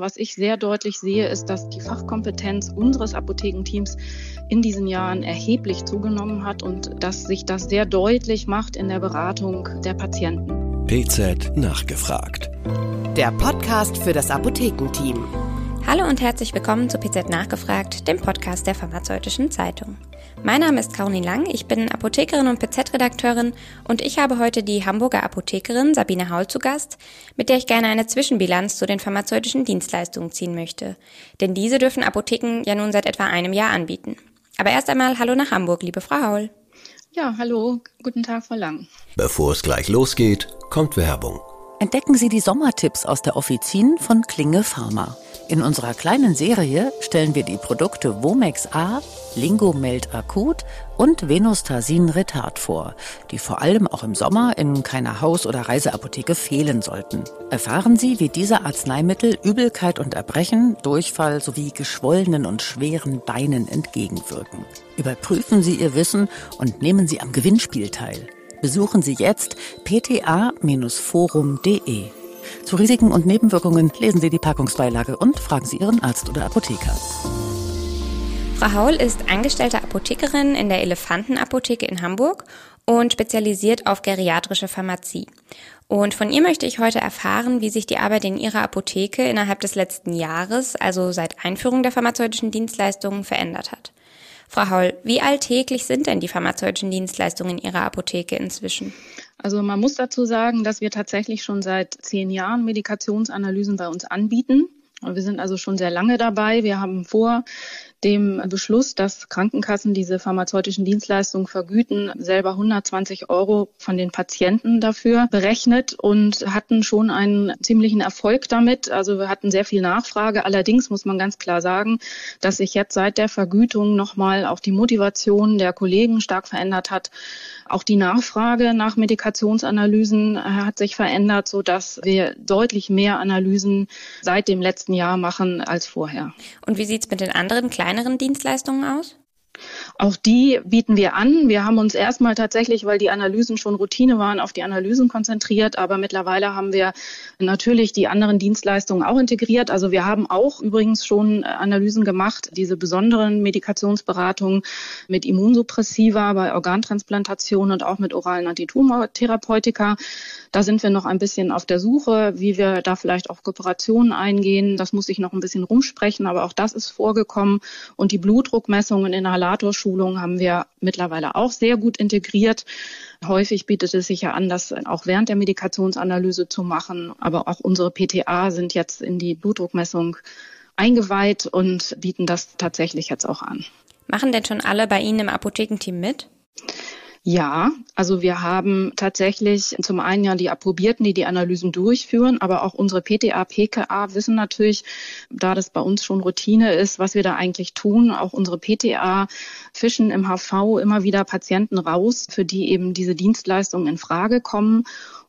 Was ich sehr deutlich sehe, ist, dass die Fachkompetenz unseres Apothekenteams in diesen Jahren erheblich zugenommen hat und dass sich das sehr deutlich macht in der Beratung der Patienten. PZ nachgefragt. Der Podcast für das Apothekenteam. Hallo und herzlich willkommen zu PZ Nachgefragt, dem Podcast der Pharmazeutischen Zeitung. Mein Name ist Caroline Lang, ich bin Apothekerin und PZ-Redakteurin und ich habe heute die Hamburger Apothekerin Sabine Haul zu Gast, mit der ich gerne eine Zwischenbilanz zu den pharmazeutischen Dienstleistungen ziehen möchte. Denn diese dürfen Apotheken ja nun seit etwa einem Jahr anbieten. Aber erst einmal Hallo nach Hamburg, liebe Frau Haul. Ja, hallo, guten Tag, Frau Lang. Bevor es gleich losgeht, kommt Werbung. Entdecken Sie die Sommertipps aus der Offizin von Klinge Pharma. In unserer kleinen Serie stellen wir die Produkte Womex A, Lingomeld Akut und Venostasin Retard vor, die vor allem auch im Sommer in keiner Haus- oder Reiseapotheke fehlen sollten. Erfahren Sie, wie diese Arzneimittel Übelkeit und Erbrechen, Durchfall sowie geschwollenen und schweren Beinen entgegenwirken. Überprüfen Sie Ihr Wissen und nehmen Sie am Gewinnspiel teil. Besuchen Sie jetzt pta-forum.de. Zu Risiken und Nebenwirkungen lesen Sie die Packungsbeilage und fragen Sie Ihren Arzt oder Apotheker. Frau Haul ist angestellte Apothekerin in der Elefantenapotheke in Hamburg und spezialisiert auf geriatrische Pharmazie. Und von ihr möchte ich heute erfahren, wie sich die Arbeit in ihrer Apotheke innerhalb des letzten Jahres, also seit Einführung der pharmazeutischen Dienstleistungen, verändert hat. Frau Haul, wie alltäglich sind denn die pharmazeutischen Dienstleistungen in Ihrer Apotheke inzwischen? Also man muss dazu sagen, dass wir tatsächlich schon seit zehn Jahren Medikationsanalysen bei uns anbieten. Wir sind also schon sehr lange dabei. Wir haben vor dem Beschluss, dass Krankenkassen diese pharmazeutischen Dienstleistungen vergüten, selber 120 Euro von den Patienten dafür berechnet und hatten schon einen ziemlichen Erfolg damit. Also wir hatten sehr viel Nachfrage. Allerdings muss man ganz klar sagen, dass sich jetzt seit der Vergütung nochmal auch die Motivation der Kollegen stark verändert hat. Auch die Nachfrage nach Medikationsanalysen äh, hat sich verändert, so dass wir deutlich mehr Analysen seit dem letzten Jahr machen als vorher. Und wie sieht es mit den anderen kleineren Dienstleistungen aus? Auch die bieten wir an. Wir haben uns erstmal tatsächlich, weil die Analysen schon Routine waren, auf die Analysen konzentriert. Aber mittlerweile haben wir natürlich die anderen Dienstleistungen auch integriert. Also wir haben auch übrigens schon Analysen gemacht, diese besonderen Medikationsberatungen mit Immunsuppressiva bei Organtransplantation und auch mit oralen Antitumortherapeutika. Da sind wir noch ein bisschen auf der Suche, wie wir da vielleicht auch Kooperationen eingehen. Das muss ich noch ein bisschen rumsprechen, aber auch das ist vorgekommen. Und die Blutdruckmessungen in der Inhalatorschulung haben wir mittlerweile auch sehr gut integriert. Häufig bietet es sich ja an, das auch während der Medikationsanalyse zu machen. Aber auch unsere PTA sind jetzt in die Blutdruckmessung eingeweiht und bieten das tatsächlich jetzt auch an. Machen denn schon alle bei Ihnen im Apothekenteam mit? Ja, also wir haben tatsächlich zum einen ja die Approbierten, die die Analysen durchführen, aber auch unsere PTA, PKA wissen natürlich, da das bei uns schon Routine ist, was wir da eigentlich tun. Auch unsere PTA fischen im HV immer wieder Patienten raus, für die eben diese Dienstleistungen in Frage kommen.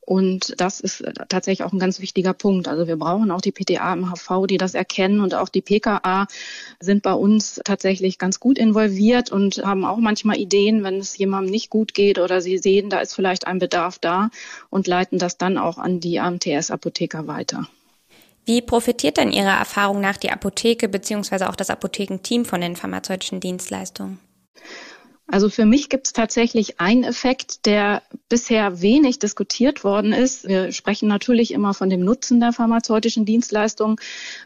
Und das ist tatsächlich auch ein ganz wichtiger Punkt. Also wir brauchen auch die PTA im HV, die das erkennen und auch die PKA sind bei uns tatsächlich ganz gut involviert und haben auch manchmal Ideen, wenn es jemandem nicht gut geht oder sie sehen, da ist vielleicht ein Bedarf da und leiten das dann auch an die AMTS-Apotheker weiter. Wie profitiert denn Ihrer Erfahrung nach die Apotheke bzw. auch das Apothekenteam von den pharmazeutischen Dienstleistungen? Also für mich gibt es tatsächlich einen Effekt, der bisher wenig diskutiert worden ist. Wir sprechen natürlich immer von dem Nutzen der pharmazeutischen Dienstleistungen,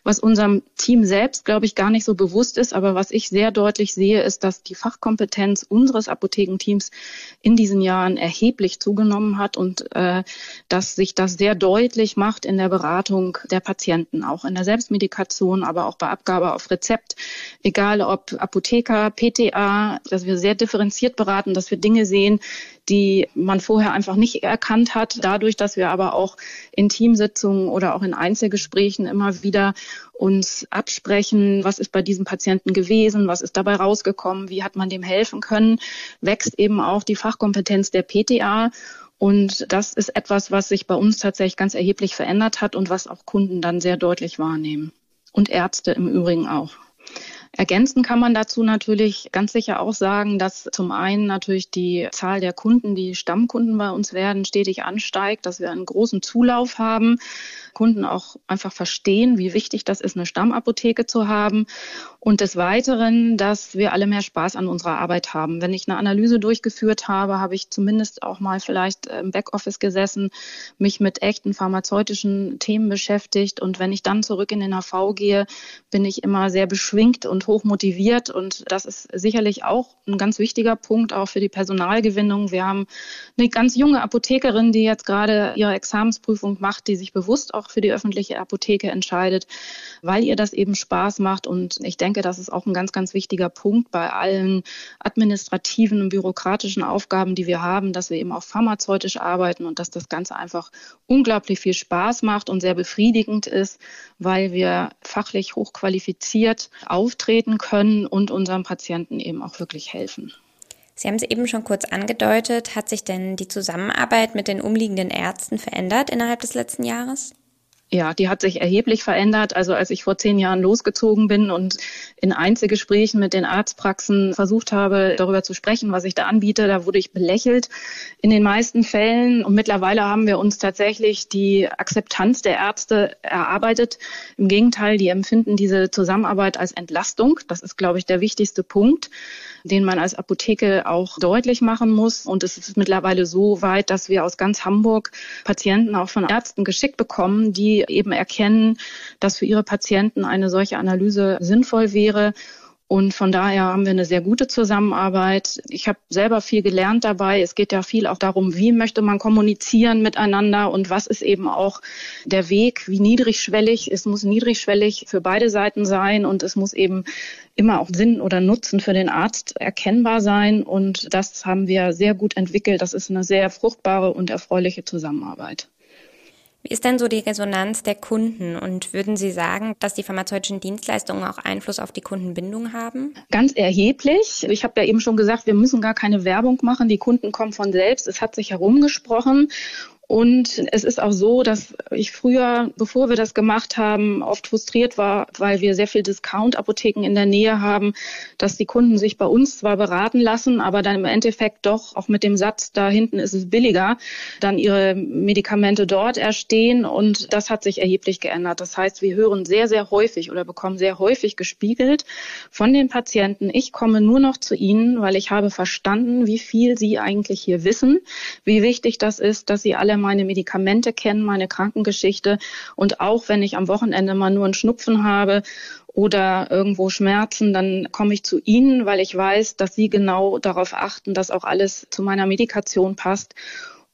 was unserem Team selbst, glaube ich, gar nicht so bewusst ist. Aber was ich sehr deutlich sehe, ist, dass die Fachkompetenz unseres Apothekenteams in diesen Jahren erheblich zugenommen hat und äh, dass sich das sehr deutlich macht in der Beratung der Patienten, auch in der Selbstmedikation, aber auch bei Abgabe auf Rezept, egal ob Apotheker, PTA, dass wir sehr beraten, dass wir Dinge sehen, die man vorher einfach nicht erkannt hat. Dadurch, dass wir aber auch in Teamsitzungen oder auch in Einzelgesprächen immer wieder uns absprechen, was ist bei diesem Patienten gewesen, was ist dabei rausgekommen, wie hat man dem helfen können, wächst eben auch die Fachkompetenz der PTA. Und das ist etwas, was sich bei uns tatsächlich ganz erheblich verändert hat und was auch Kunden dann sehr deutlich wahrnehmen. Und Ärzte im Übrigen auch. Ergänzen kann man dazu natürlich ganz sicher auch sagen, dass zum einen natürlich die Zahl der Kunden, die Stammkunden bei uns werden, stetig ansteigt, dass wir einen großen Zulauf haben. Kunden auch einfach verstehen, wie wichtig das ist, eine Stammapotheke zu haben. Und des Weiteren, dass wir alle mehr Spaß an unserer Arbeit haben. Wenn ich eine Analyse durchgeführt habe, habe ich zumindest auch mal vielleicht im Backoffice gesessen, mich mit echten pharmazeutischen Themen beschäftigt. Und wenn ich dann zurück in den HV gehe, bin ich immer sehr beschwingt und hoch motiviert. Und das ist sicherlich auch ein ganz wichtiger Punkt auch für die Personalgewinnung. Wir haben eine ganz junge Apothekerin, die jetzt gerade ihre Examensprüfung macht, die sich bewusst auch für die öffentliche Apotheke entscheidet, weil ihr das eben Spaß macht. Und ich denke, das ist auch ein ganz, ganz wichtiger Punkt bei allen administrativen und bürokratischen Aufgaben, die wir haben, dass wir eben auch pharmazeutisch arbeiten und dass das Ganze einfach unglaublich viel Spaß macht und sehr befriedigend ist, weil wir fachlich hochqualifiziert auftreten können und unseren Patienten eben auch wirklich helfen. Sie haben es eben schon kurz angedeutet. Hat sich denn die Zusammenarbeit mit den umliegenden Ärzten verändert innerhalb des letzten Jahres? Ja, die hat sich erheblich verändert. Also als ich vor zehn Jahren losgezogen bin und in Einzelgesprächen mit den Arztpraxen versucht habe, darüber zu sprechen, was ich da anbiete, da wurde ich belächelt in den meisten Fällen. Und mittlerweile haben wir uns tatsächlich die Akzeptanz der Ärzte erarbeitet. Im Gegenteil, die empfinden diese Zusammenarbeit als Entlastung. Das ist, glaube ich, der wichtigste Punkt den man als Apotheke auch deutlich machen muss. Und es ist mittlerweile so weit, dass wir aus ganz Hamburg Patienten auch von Ärzten geschickt bekommen, die eben erkennen, dass für ihre Patienten eine solche Analyse sinnvoll wäre und von daher haben wir eine sehr gute Zusammenarbeit. Ich habe selber viel gelernt dabei. Es geht ja viel auch darum, wie möchte man kommunizieren miteinander und was ist eben auch der Weg, wie niedrigschwellig. Es muss niedrigschwellig für beide Seiten sein und es muss eben immer auch Sinn oder Nutzen für den Arzt erkennbar sein. Und das haben wir sehr gut entwickelt. Das ist eine sehr fruchtbare und erfreuliche Zusammenarbeit. Wie ist denn so die Resonanz der Kunden und würden Sie sagen, dass die pharmazeutischen Dienstleistungen auch Einfluss auf die Kundenbindung haben? Ganz erheblich. Ich habe ja eben schon gesagt, wir müssen gar keine Werbung machen. Die Kunden kommen von selbst. Es hat sich herumgesprochen und es ist auch so, dass ich früher, bevor wir das gemacht haben, oft frustriert war, weil wir sehr viel Discount-Apotheken in der Nähe haben, dass die Kunden sich bei uns zwar beraten lassen, aber dann im Endeffekt doch auch mit dem Satz, da hinten ist es billiger, dann ihre Medikamente dort erstehen. Und das hat sich erheblich geändert. Das heißt, wir hören sehr, sehr häufig oder bekommen sehr häufig gespiegelt von den Patienten, ich komme nur noch zu Ihnen, weil ich habe verstanden, wie viel Sie eigentlich hier wissen, wie wichtig das ist, dass Sie alle meine Medikamente kennen, meine Krankengeschichte. Und auch wenn ich am Wochenende mal nur einen Schnupfen habe oder irgendwo Schmerzen, dann komme ich zu Ihnen, weil ich weiß, dass Sie genau darauf achten, dass auch alles zu meiner Medikation passt.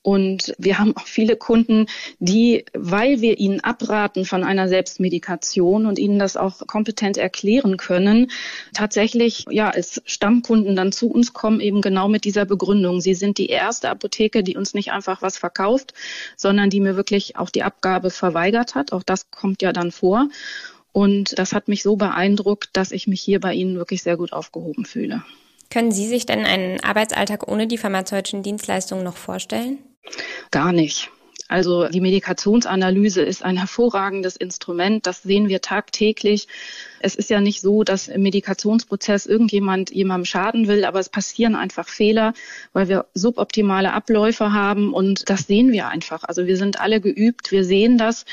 Und wir haben auch viele Kunden, die, weil wir ihnen abraten von einer Selbstmedikation und ihnen das auch kompetent erklären können, tatsächlich ja als Stammkunden dann zu uns kommen, eben genau mit dieser Begründung. Sie sind die erste Apotheke, die uns nicht einfach was verkauft, sondern die mir wirklich auch die Abgabe verweigert hat. Auch das kommt ja dann vor. Und das hat mich so beeindruckt, dass ich mich hier bei Ihnen wirklich sehr gut aufgehoben fühle. Können Sie sich denn einen Arbeitsalltag ohne die pharmazeutischen Dienstleistungen noch vorstellen? Gar nicht. Also die Medikationsanalyse ist ein hervorragendes Instrument. Das sehen wir tagtäglich. Es ist ja nicht so, dass im Medikationsprozess irgendjemand jemandem schaden will, aber es passieren einfach Fehler, weil wir suboptimale Abläufe haben und das sehen wir einfach. Also wir sind alle geübt, wir sehen das.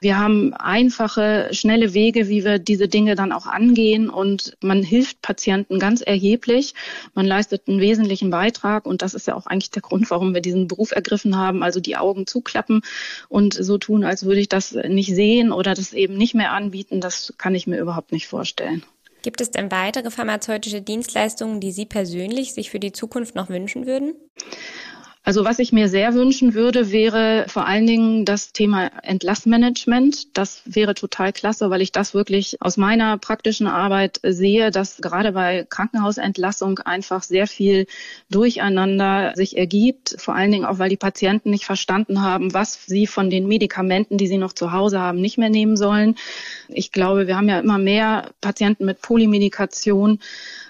Wir haben einfache, schnelle Wege, wie wir diese Dinge dann auch angehen und man hilft Patienten ganz erheblich. Man leistet einen wesentlichen Beitrag und das ist ja auch eigentlich der Grund, warum wir diesen Beruf ergriffen haben, also die Augen zuklappen und so tun, als würde ich das nicht sehen oder das eben nicht mehr anbieten. Das kann ich mir überhaupt nicht vorstellen. Gibt es denn weitere pharmazeutische Dienstleistungen, die Sie persönlich sich für die Zukunft noch wünschen würden? Also was ich mir sehr wünschen würde, wäre vor allen Dingen das Thema Entlassmanagement. Das wäre total klasse, weil ich das wirklich aus meiner praktischen Arbeit sehe, dass gerade bei Krankenhausentlassung einfach sehr viel Durcheinander sich ergibt. Vor allen Dingen auch, weil die Patienten nicht verstanden haben, was sie von den Medikamenten, die sie noch zu Hause haben, nicht mehr nehmen sollen. Ich glaube, wir haben ja immer mehr Patienten mit Polymedikation,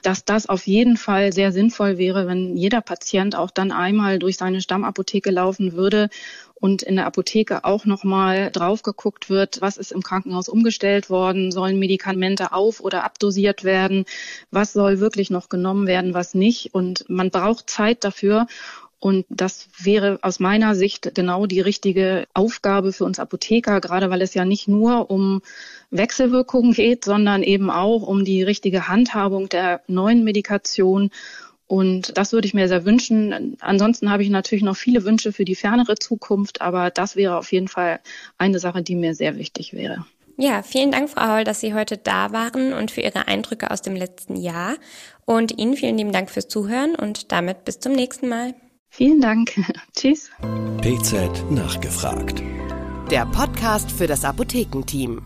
dass das auf jeden Fall sehr sinnvoll wäre, wenn jeder Patient auch dann einmal durch seine Stammapotheke laufen würde und in der Apotheke auch nochmal drauf geguckt wird, was ist im Krankenhaus umgestellt worden, sollen Medikamente auf- oder abdosiert werden, was soll wirklich noch genommen werden, was nicht. Und man braucht Zeit dafür. Und das wäre aus meiner Sicht genau die richtige Aufgabe für uns Apotheker, gerade weil es ja nicht nur um Wechselwirkungen geht, sondern eben auch um die richtige Handhabung der neuen Medikation. Und das würde ich mir sehr wünschen. Ansonsten habe ich natürlich noch viele Wünsche für die fernere Zukunft, aber das wäre auf jeden Fall eine Sache, die mir sehr wichtig wäre. Ja, vielen Dank, Frau Holl, dass Sie heute da waren und für Ihre Eindrücke aus dem letzten Jahr. Und Ihnen vielen lieben Dank fürs Zuhören und damit bis zum nächsten Mal. Vielen Dank. Tschüss. PZ nachgefragt. Der Podcast für das Apothekenteam.